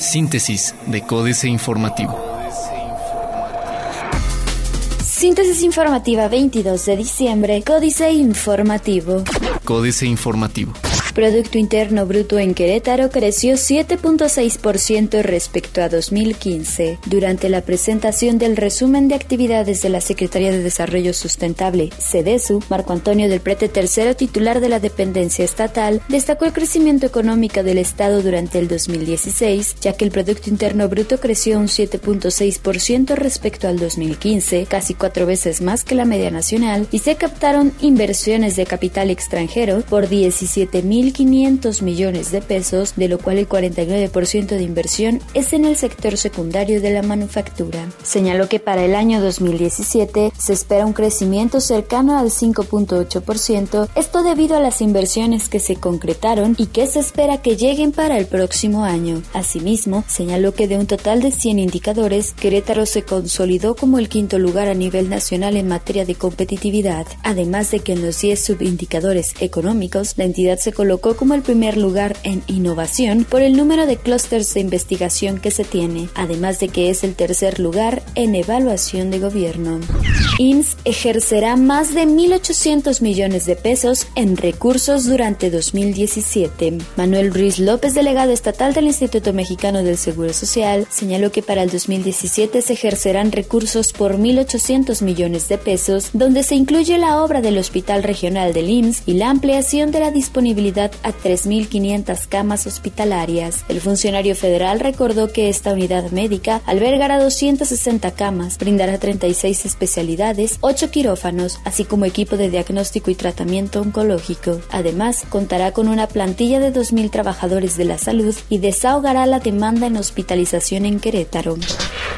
Síntesis de Códice Informativo. Síntesis informativa 22 de diciembre, Códice Informativo. Códice Informativo. Producto Interno Bruto en Querétaro creció 7.6% respecto a 2015. Durante la presentación del resumen de actividades de la Secretaría de Desarrollo Sustentable, CEDESU, Marco Antonio del Prete, tercero titular de la dependencia estatal, destacó el crecimiento económico del Estado durante el 2016, ya que el Producto Interno Bruto creció un 7.6% respecto al 2015, casi cuatro veces más que la media nacional, y se captaron inversiones de capital extranjero por 17 mil 1.500 millones de pesos, de lo cual el 49% de inversión es en el sector secundario de la manufactura. Señaló que para el año 2017 se espera un crecimiento cercano al 5.8%, esto debido a las inversiones que se concretaron y que se espera que lleguen para el próximo año. Asimismo, señaló que de un total de 100 indicadores, Querétaro se consolidó como el quinto lugar a nivel nacional en materia de competitividad, además de que en los 10 subindicadores económicos, la entidad se colocó colocó como el primer lugar en innovación por el número de clústeres de investigación que se tiene, además de que es el tercer lugar en evaluación de gobierno. INS ejercerá más de 1.800 millones de pesos en recursos durante 2017. Manuel Ruiz López, delegado estatal del Instituto Mexicano del Seguro Social, señaló que para el 2017 se ejercerán recursos por 1.800 millones de pesos, donde se incluye la obra del Hospital Regional del IMSS y la ampliación de la disponibilidad a 3.500 camas hospitalarias. El funcionario federal recordó que esta unidad médica albergará 260 camas, brindará 36 especialidades, 8 quirófanos, así como equipo de diagnóstico y tratamiento oncológico. Además, contará con una plantilla de 2.000 trabajadores de la salud y desahogará la demanda en hospitalización en Querétaro.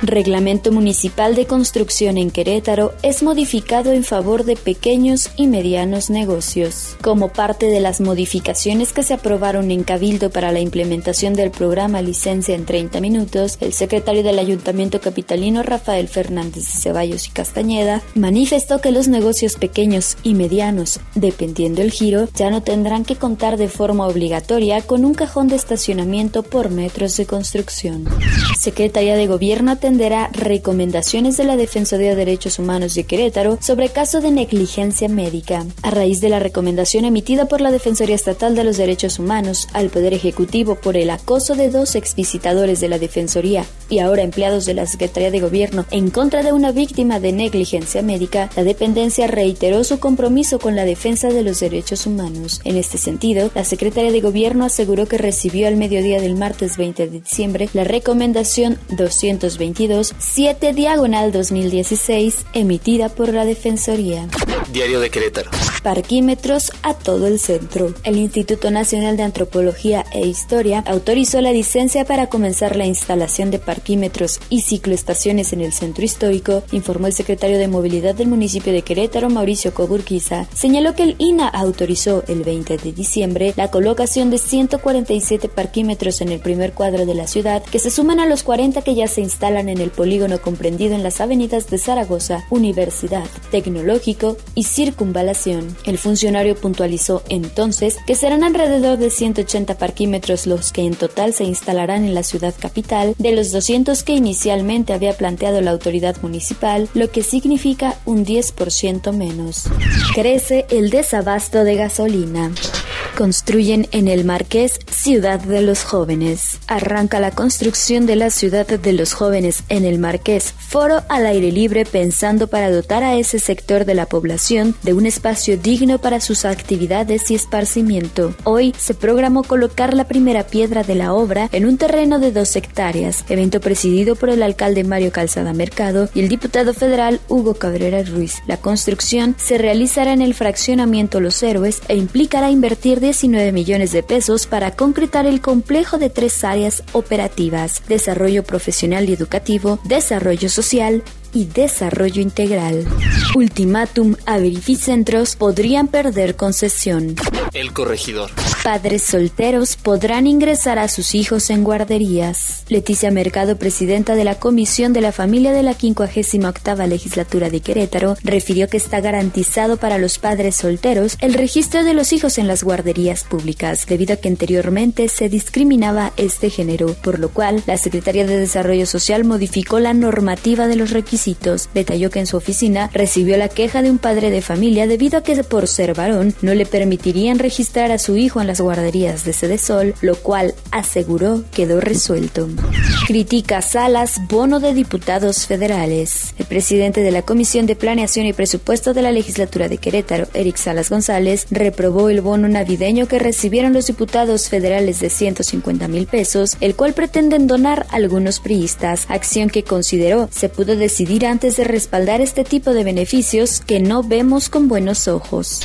Reglamento Municipal de Construcción en Querétaro es modificado en favor de pequeños y medianos negocios. Como parte de las modificaciones que se aprobaron en Cabildo para la implementación del programa Licencia en 30 Minutos, el secretario del Ayuntamiento Capitalino Rafael Fernández de Ceballos y Castañeda manifestó que los negocios pequeños y medianos, dependiendo el giro, ya no tendrán que contar de forma obligatoria con un cajón de estacionamiento por metros de construcción. Secretaría de Gobierno atenderá recomendaciones de la Defensoría de Derechos Humanos de Querétaro sobre caso de negligencia médica. A raíz de la recomendación emitida por la Defensoría Estatal de los Derechos Humanos al Poder Ejecutivo por el acoso de dos exvisitadores de la Defensoría y ahora empleados de la Secretaría de Gobierno en contra de una víctima de negligencia médica, la dependencia reiteró su compromiso con la defensa de los derechos humanos. En este sentido, la Secretaría de Gobierno aseguró que recibió al mediodía del martes 20 de diciembre la recomendación 222 7 diagonal 2016 emitida por la Defensoría. Diario de Querétaro. Parquímetros a todo el centro. El Instituto Nacional de Antropología e Historia autorizó la licencia para comenzar la instalación de parquímetros y cicloestaciones en el centro histórico, informó el secretario de Movilidad del municipio de Querétaro, Mauricio Coburquiza. Señaló que el INA autorizó el 20 de diciembre la colocación de 147 parquímetros en el primer cuadro de la ciudad, que se suman a los 40 que ya se instalan en el polígono comprendido en las avenidas de Zaragoza, Universidad, Tecnológico y Circunvalación. El funcionario puntualizó entonces que serán alrededor de 180 parquímetros los que en total se instalarán en la ciudad capital, de los 200 que inicialmente había planteado la autoridad municipal, lo que significa un 10% menos. Crece el desabasto de gasolina. Construyen en el Marqués Ciudad de los Jóvenes. Arranca la construcción de la Ciudad de los Jóvenes en el Marqués, foro al aire libre pensando para dotar a ese sector de la población de un espacio digno para sus actividades y esparcimiento. Hoy se programó colocar la primera piedra de la obra en un terreno de dos hectáreas, evento presidido por el alcalde Mario Calzada Mercado y el diputado federal Hugo Cabrera Ruiz. La construcción se realizará en el fraccionamiento Los Héroes e implicará invertir 19 millones de pesos para concretar el complejo de tres áreas operativas, desarrollo profesional y educativo, desarrollo social y desarrollo integral. Ultimátum a verificentros podrían perder concesión. El corregidor. Padres solteros podrán ingresar a sus hijos en guarderías. Leticia Mercado, presidenta de la Comisión de la Familia de la 58 Legislatura de Querétaro, refirió que está garantizado para los padres solteros el registro de los hijos en las guarderías públicas, debido a que anteriormente se discriminaba este género, por lo cual la Secretaría de Desarrollo Social modificó la normativa de los requisitos. Detalló que en su oficina recibió la queja de un padre de familia debido a que por ser varón no le permitirían registrar a su hijo en las guarderías de Sede Sol, lo cual aseguró quedó resuelto. Critica Salas bono de diputados federales. El presidente de la Comisión de Planeación y Presupuesto de la Legislatura de Querétaro, Eric Salas González, reprobó el bono navideño que recibieron los diputados federales de 150 mil pesos, el cual pretenden donar algunos priistas, acción que consideró se pudo decidir antes de respaldar este tipo de beneficios que no vemos con buenos ojos.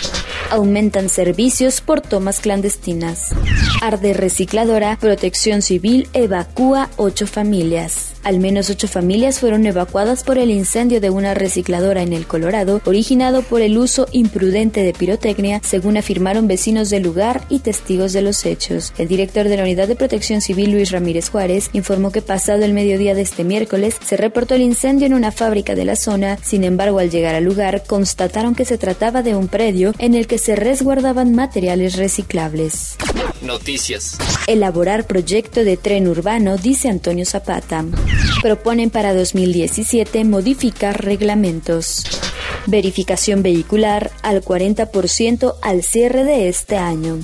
Aumentan servicios por tomas clandestinas. Arde recicladora, protección civil evacúa ocho familias. Al menos ocho familias fueron evacuadas por el incendio de una recicladora en el Colorado, originado por el uso imprudente de pirotecnia, según afirmaron vecinos del lugar y testigos de los hechos. El director de la Unidad de Protección Civil, Luis Ramírez Juárez, informó que pasado el mediodía de este miércoles se reportó el incendio en una fábrica de la zona. Sin embargo, al llegar al lugar, constataron que se trataba de un predio en el que se resguardaban materiales reciclables. Noticias. Elaborar proyecto de tren urbano, dice Antonio Zapata. Proponen para 2017 modificar reglamentos. Verificación vehicular al 40% al cierre de este año.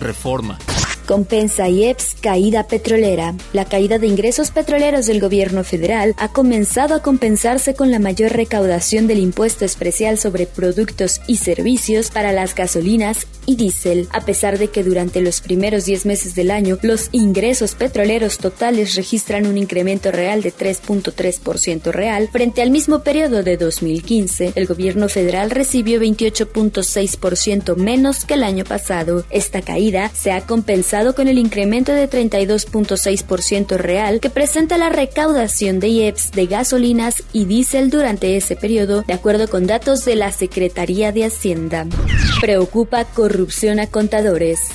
Reforma. Compensa IEPS caída petrolera. La caída de ingresos petroleros del gobierno federal ha comenzado a compensarse con la mayor recaudación del impuesto especial sobre productos y servicios para las gasolinas y diésel, a pesar de que durante los primeros 10 meses del año los ingresos petroleros totales registran un incremento real de 3.3% real frente al mismo periodo de 2015. El gobierno federal recibió 28.6% menos que el año pasado. Esta caída se ha compensado con el incremento de 32.6% real que presenta la recaudación de IEPS de gasolinas y diésel durante ese periodo, de acuerdo con datos de la Secretaría de Hacienda. Preocupa corrupción a contadores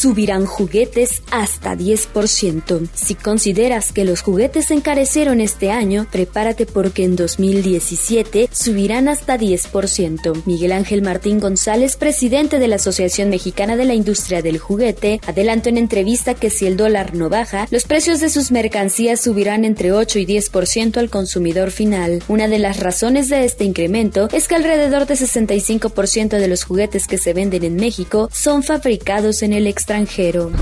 subirán juguetes hasta 10%. Si consideras que los juguetes encarecieron este año, prepárate porque en 2017 subirán hasta 10%. Miguel Ángel Martín González, presidente de la Asociación Mexicana de la Industria del Juguete, adelantó en entrevista que si el dólar no baja, los precios de sus mercancías subirán entre 8 y 10% al consumidor final. Una de las razones de este incremento es que alrededor de 65% de los juguetes que se venden en México son fabricados en el extranjero.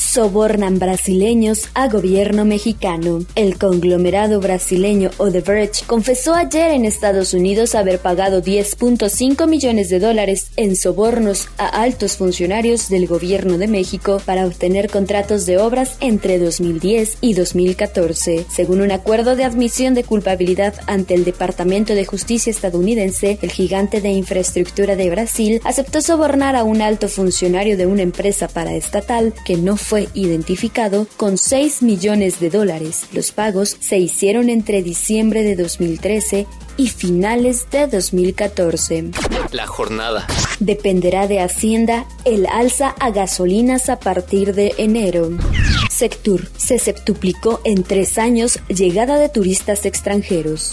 Sobornan brasileños a gobierno mexicano. El conglomerado brasileño Odebrecht confesó ayer en Estados Unidos haber pagado 10.5 millones de dólares en sobornos a altos funcionarios del gobierno de México para obtener contratos de obras entre 2010 y 2014. Según un acuerdo de admisión de culpabilidad ante el Departamento de Justicia estadounidense, el gigante de infraestructura de Brasil aceptó sobornar a un alto funcionario de una empresa estatal que no fue identificado con 6 millones de dólares. Los pagos se hicieron entre diciembre de 2013 y finales de 2014. La jornada. Dependerá de Hacienda el alza a gasolinas a partir de enero. Sectur se septuplicó en tres años llegada de turistas extranjeros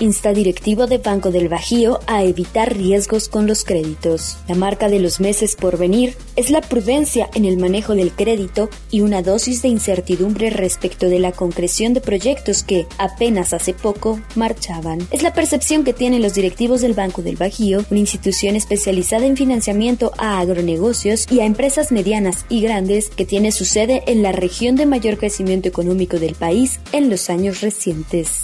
insta directivo de Banco del Bajío a evitar riesgos con los créditos. La marca de los meses por venir es la prudencia en el manejo del crédito y una dosis de incertidumbre respecto de la concreción de proyectos que apenas hace poco marchaban. Es la percepción que tienen los directivos del Banco del Bajío, una institución especializada en financiamiento a agronegocios y a empresas medianas y grandes que tiene su sede en la región de mayor crecimiento económico del país en los años recientes.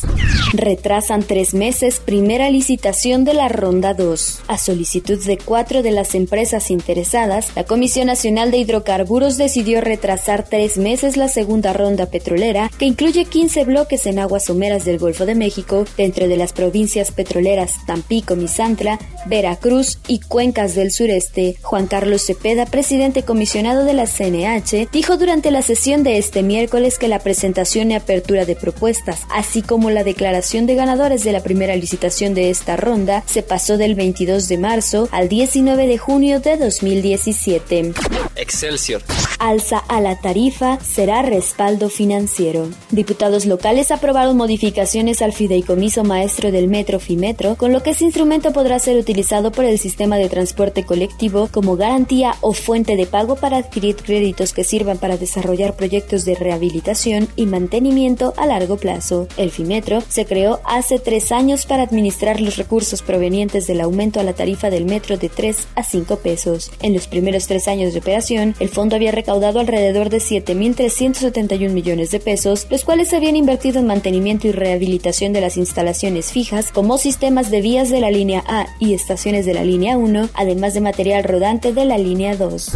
Retrasan tres meses primera licitación de la Ronda 2. A solicitud de cuatro de las empresas interesadas, la Comisión Nacional de Hidrocarburos decidió retrasar tres meses la segunda ronda petrolera, que incluye 15 bloques en aguas someras del Golfo de México, dentro de las provincias petroleras Tampico, Misantla, Veracruz y Cuencas del Sureste. Juan Carlos Cepeda, presidente comisionado de la CNH, dijo durante la sesión de este miércoles que la presentación y apertura de propuestas, así como la declaración de ganadores de de la primera licitación de esta ronda se pasó del 22 de marzo al 19 de junio de 2017. Excelsior. Alza a la tarifa será respaldo financiero. Diputados locales aprobaron modificaciones al fideicomiso maestro del Metro Fimetro, con lo que ese instrumento podrá ser utilizado por el sistema de transporte colectivo como garantía o fuente de pago para adquirir créditos que sirvan para desarrollar proyectos de rehabilitación y mantenimiento a largo plazo. El Fimetro se creó hace tres años para administrar los recursos provenientes del aumento a la tarifa del metro de 3 a 5 pesos. En los primeros tres años de operación, el fondo había recaudado alrededor de 7.371 millones de pesos, los cuales se habían invertido en mantenimiento y rehabilitación de las instalaciones fijas, como sistemas de vías de la línea A y estaciones de la línea 1, además de material rodante de la línea 2.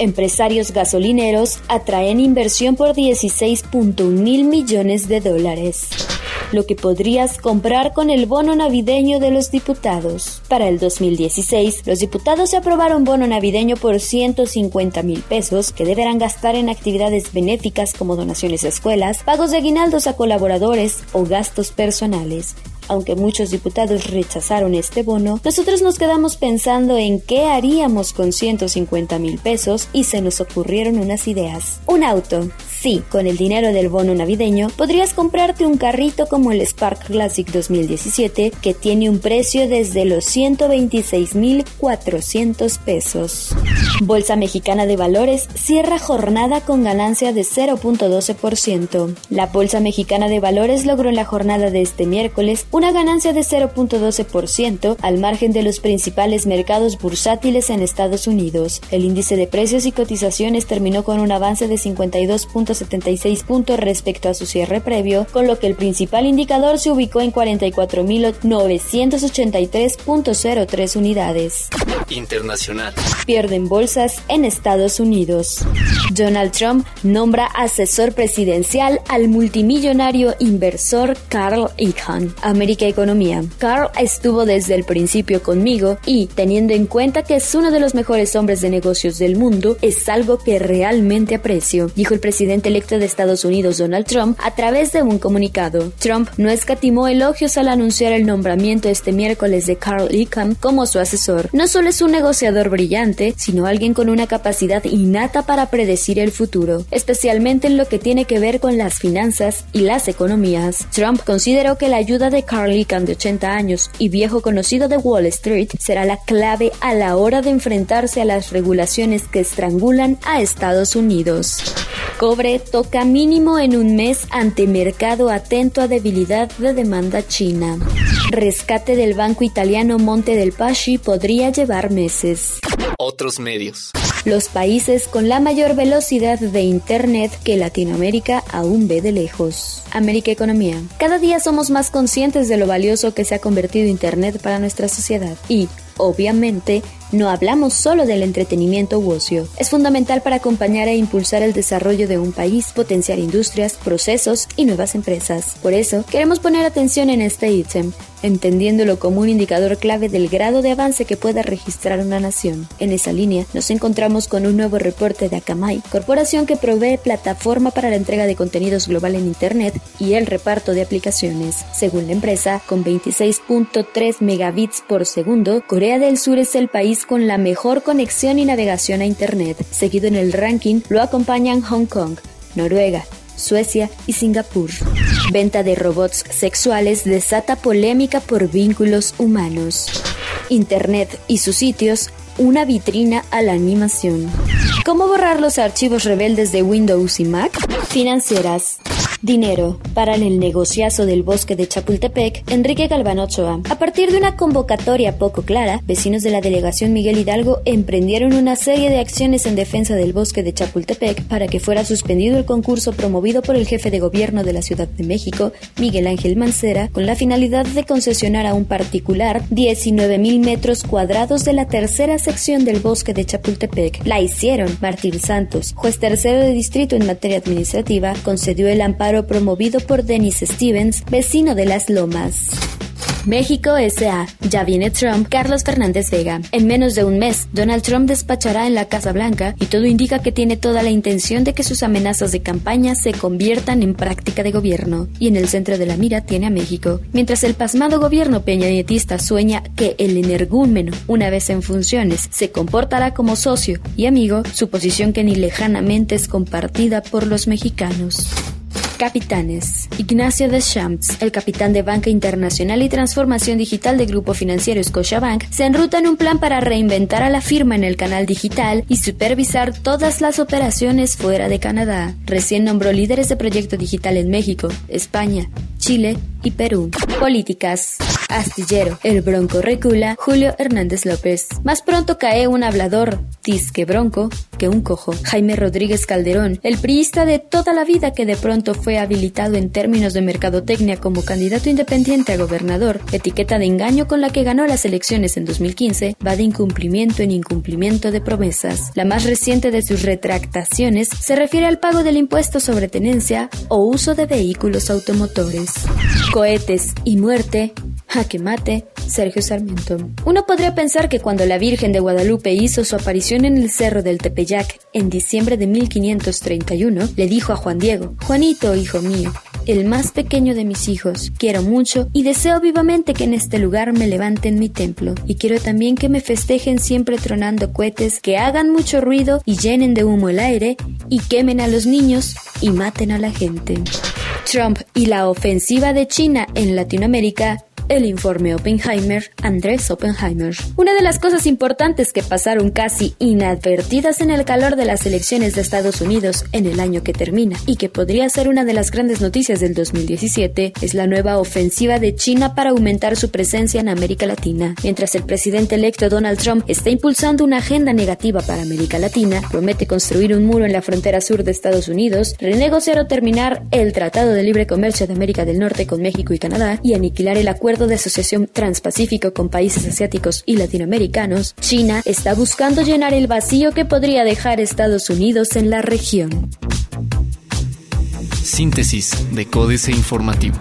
Empresarios gasolineros atraen inversión por 16.1 mil millones de dólares lo que podrías comprar con el bono navideño de los diputados. Para el 2016, los diputados se aprobaron bono navideño por 150 mil pesos que deberán gastar en actividades benéficas como donaciones a escuelas, pagos de aguinaldos a colaboradores o gastos personales. Aunque muchos diputados rechazaron este bono, nosotros nos quedamos pensando en qué haríamos con 150 mil pesos y se nos ocurrieron unas ideas. Un auto. Sí, con el dinero del bono navideño podrías comprarte un carrito como el Spark Classic 2017 que tiene un precio desde los 126.400 pesos. Bolsa Mexicana de Valores cierra jornada con ganancia de 0.12%. La Bolsa Mexicana de Valores logró en la jornada de este miércoles una ganancia de 0.12% al margen de los principales mercados bursátiles en Estados Unidos. El índice de precios y cotizaciones terminó con un avance de 52.76 puntos respecto a su cierre previo, con lo que el principal indicador se ubicó en 44.983.03 unidades. Internacional. Pierden bolsas en Estados Unidos. Donald Trump nombra asesor presidencial al multimillonario inversor Carl Icahn. América Economía. Carl estuvo desde el principio conmigo y, teniendo en cuenta que es uno de los mejores hombres de negocios del mundo, es algo que realmente aprecio, dijo el presidente electo de Estados Unidos Donald Trump a través de un comunicado. Trump no escatimó elogios al anunciar el nombramiento este miércoles de Carl Icahn como su asesor. No solo es un negociador brillante, sino alguien con una capacidad innata para predecir el futuro, especialmente en lo que tiene que ver con las finanzas y las economías. Trump consideró que la ayuda de Carl Icahn, de 80 años y viejo conocido de Wall Street, será la clave a la hora de enfrentarse a las regulaciones que estrangulan a Estados Unidos. Toca mínimo en un mes ante mercado atento a debilidad de demanda china. Rescate del banco italiano Monte del Paschi podría llevar meses. Otros medios. Los países con la mayor velocidad de Internet que Latinoamérica aún ve de lejos. América Economía. Cada día somos más conscientes de lo valioso que se ha convertido Internet para nuestra sociedad y, obviamente, no hablamos solo del entretenimiento u ocio. Es fundamental para acompañar e impulsar el desarrollo de un país, potenciar industrias, procesos y nuevas empresas. Por eso, queremos poner atención en este ítem, entendiéndolo como un indicador clave del grado de avance que pueda registrar una nación. En esa línea, nos encontramos con un nuevo reporte de Akamai, corporación que provee plataforma para la entrega de contenidos global en Internet y el reparto de aplicaciones. Según la empresa, con 26.3 megabits por segundo, Corea del Sur es el país con la mejor conexión y navegación a Internet. Seguido en el ranking lo acompañan Hong Kong, Noruega, Suecia y Singapur. Venta de robots sexuales desata polémica por vínculos humanos. Internet y sus sitios, una vitrina a la animación. ¿Cómo borrar los archivos rebeldes de Windows y Mac? Financieras. Dinero. Para el negociazo del bosque de Chapultepec, Enrique Galván Ochoa. A partir de una convocatoria poco clara, vecinos de la delegación Miguel Hidalgo emprendieron una serie de acciones en defensa del bosque de Chapultepec para que fuera suspendido el concurso promovido por el jefe de gobierno de la Ciudad de México, Miguel Ángel Mancera, con la finalidad de concesionar a un particular 19.000 metros cuadrados de la tercera sección del bosque de Chapultepec. La hicieron. Martín Santos, juez tercero de distrito en materia administrativa, concedió el amparo promovido por Dennis Stevens, vecino de Las Lomas. México S.A. Ya viene Trump, Carlos Fernández Vega. En menos de un mes, Donald Trump despachará en la Casa Blanca y todo indica que tiene toda la intención de que sus amenazas de campaña se conviertan en práctica de gobierno. Y en el centro de la mira tiene a México. Mientras el pasmado gobierno peñanietista sueña que el energúmeno, una vez en funciones, se comportará como socio y amigo, su posición que ni lejanamente es compartida por los mexicanos. Capitanes. Ignacio Deschamps, el capitán de Banca Internacional y Transformación Digital de Grupo Financiero Scotiabank, se enruta en un plan para reinventar a la firma en el canal digital y supervisar todas las operaciones fuera de Canadá. Recién nombró líderes de proyecto digital en México, España, Chile y Perú. Políticas. Astillero. El bronco recula. Julio Hernández López. Más pronto cae un hablador, disque bronco, que un cojo. Jaime Rodríguez Calderón, el priista de toda la vida que de pronto fue habilitado en términos de mercadotecnia como candidato independiente a gobernador, etiqueta de engaño con la que ganó las elecciones en 2015, va de incumplimiento en incumplimiento de promesas. La más reciente de sus retractaciones se refiere al pago del impuesto sobre tenencia o uso de vehículos automotores. Cohetes y muerte Jaque mate, Sergio Sarmiento. Uno podría pensar que cuando la Virgen de Guadalupe hizo su aparición en el Cerro del Tepeyac en diciembre de 1531, le dijo a Juan Diego, Juanito, hijo mío, el más pequeño de mis hijos. Quiero mucho y deseo vivamente que en este lugar me levanten mi templo. Y quiero también que me festejen siempre tronando cohetes, que hagan mucho ruido y llenen de humo el aire y quemen a los niños y maten a la gente. Trump y la ofensiva de China en Latinoamérica el informe Oppenheimer, Andrés Oppenheimer. Una de las cosas importantes que pasaron casi inadvertidas en el calor de las elecciones de Estados Unidos en el año que termina y que podría ser una de las grandes noticias del 2017 es la nueva ofensiva de China para aumentar su presencia en América Latina. Mientras el presidente electo Donald Trump está impulsando una agenda negativa para América Latina, promete construir un muro en la frontera sur de Estados Unidos, renegociar o terminar el Tratado de Libre Comercio de América del Norte con México y Canadá y aniquilar el de asociación transpacífico con países asiáticos y latinoamericanos, China está buscando llenar el vacío que podría dejar Estados Unidos en la región. Síntesis de Códice Informativo.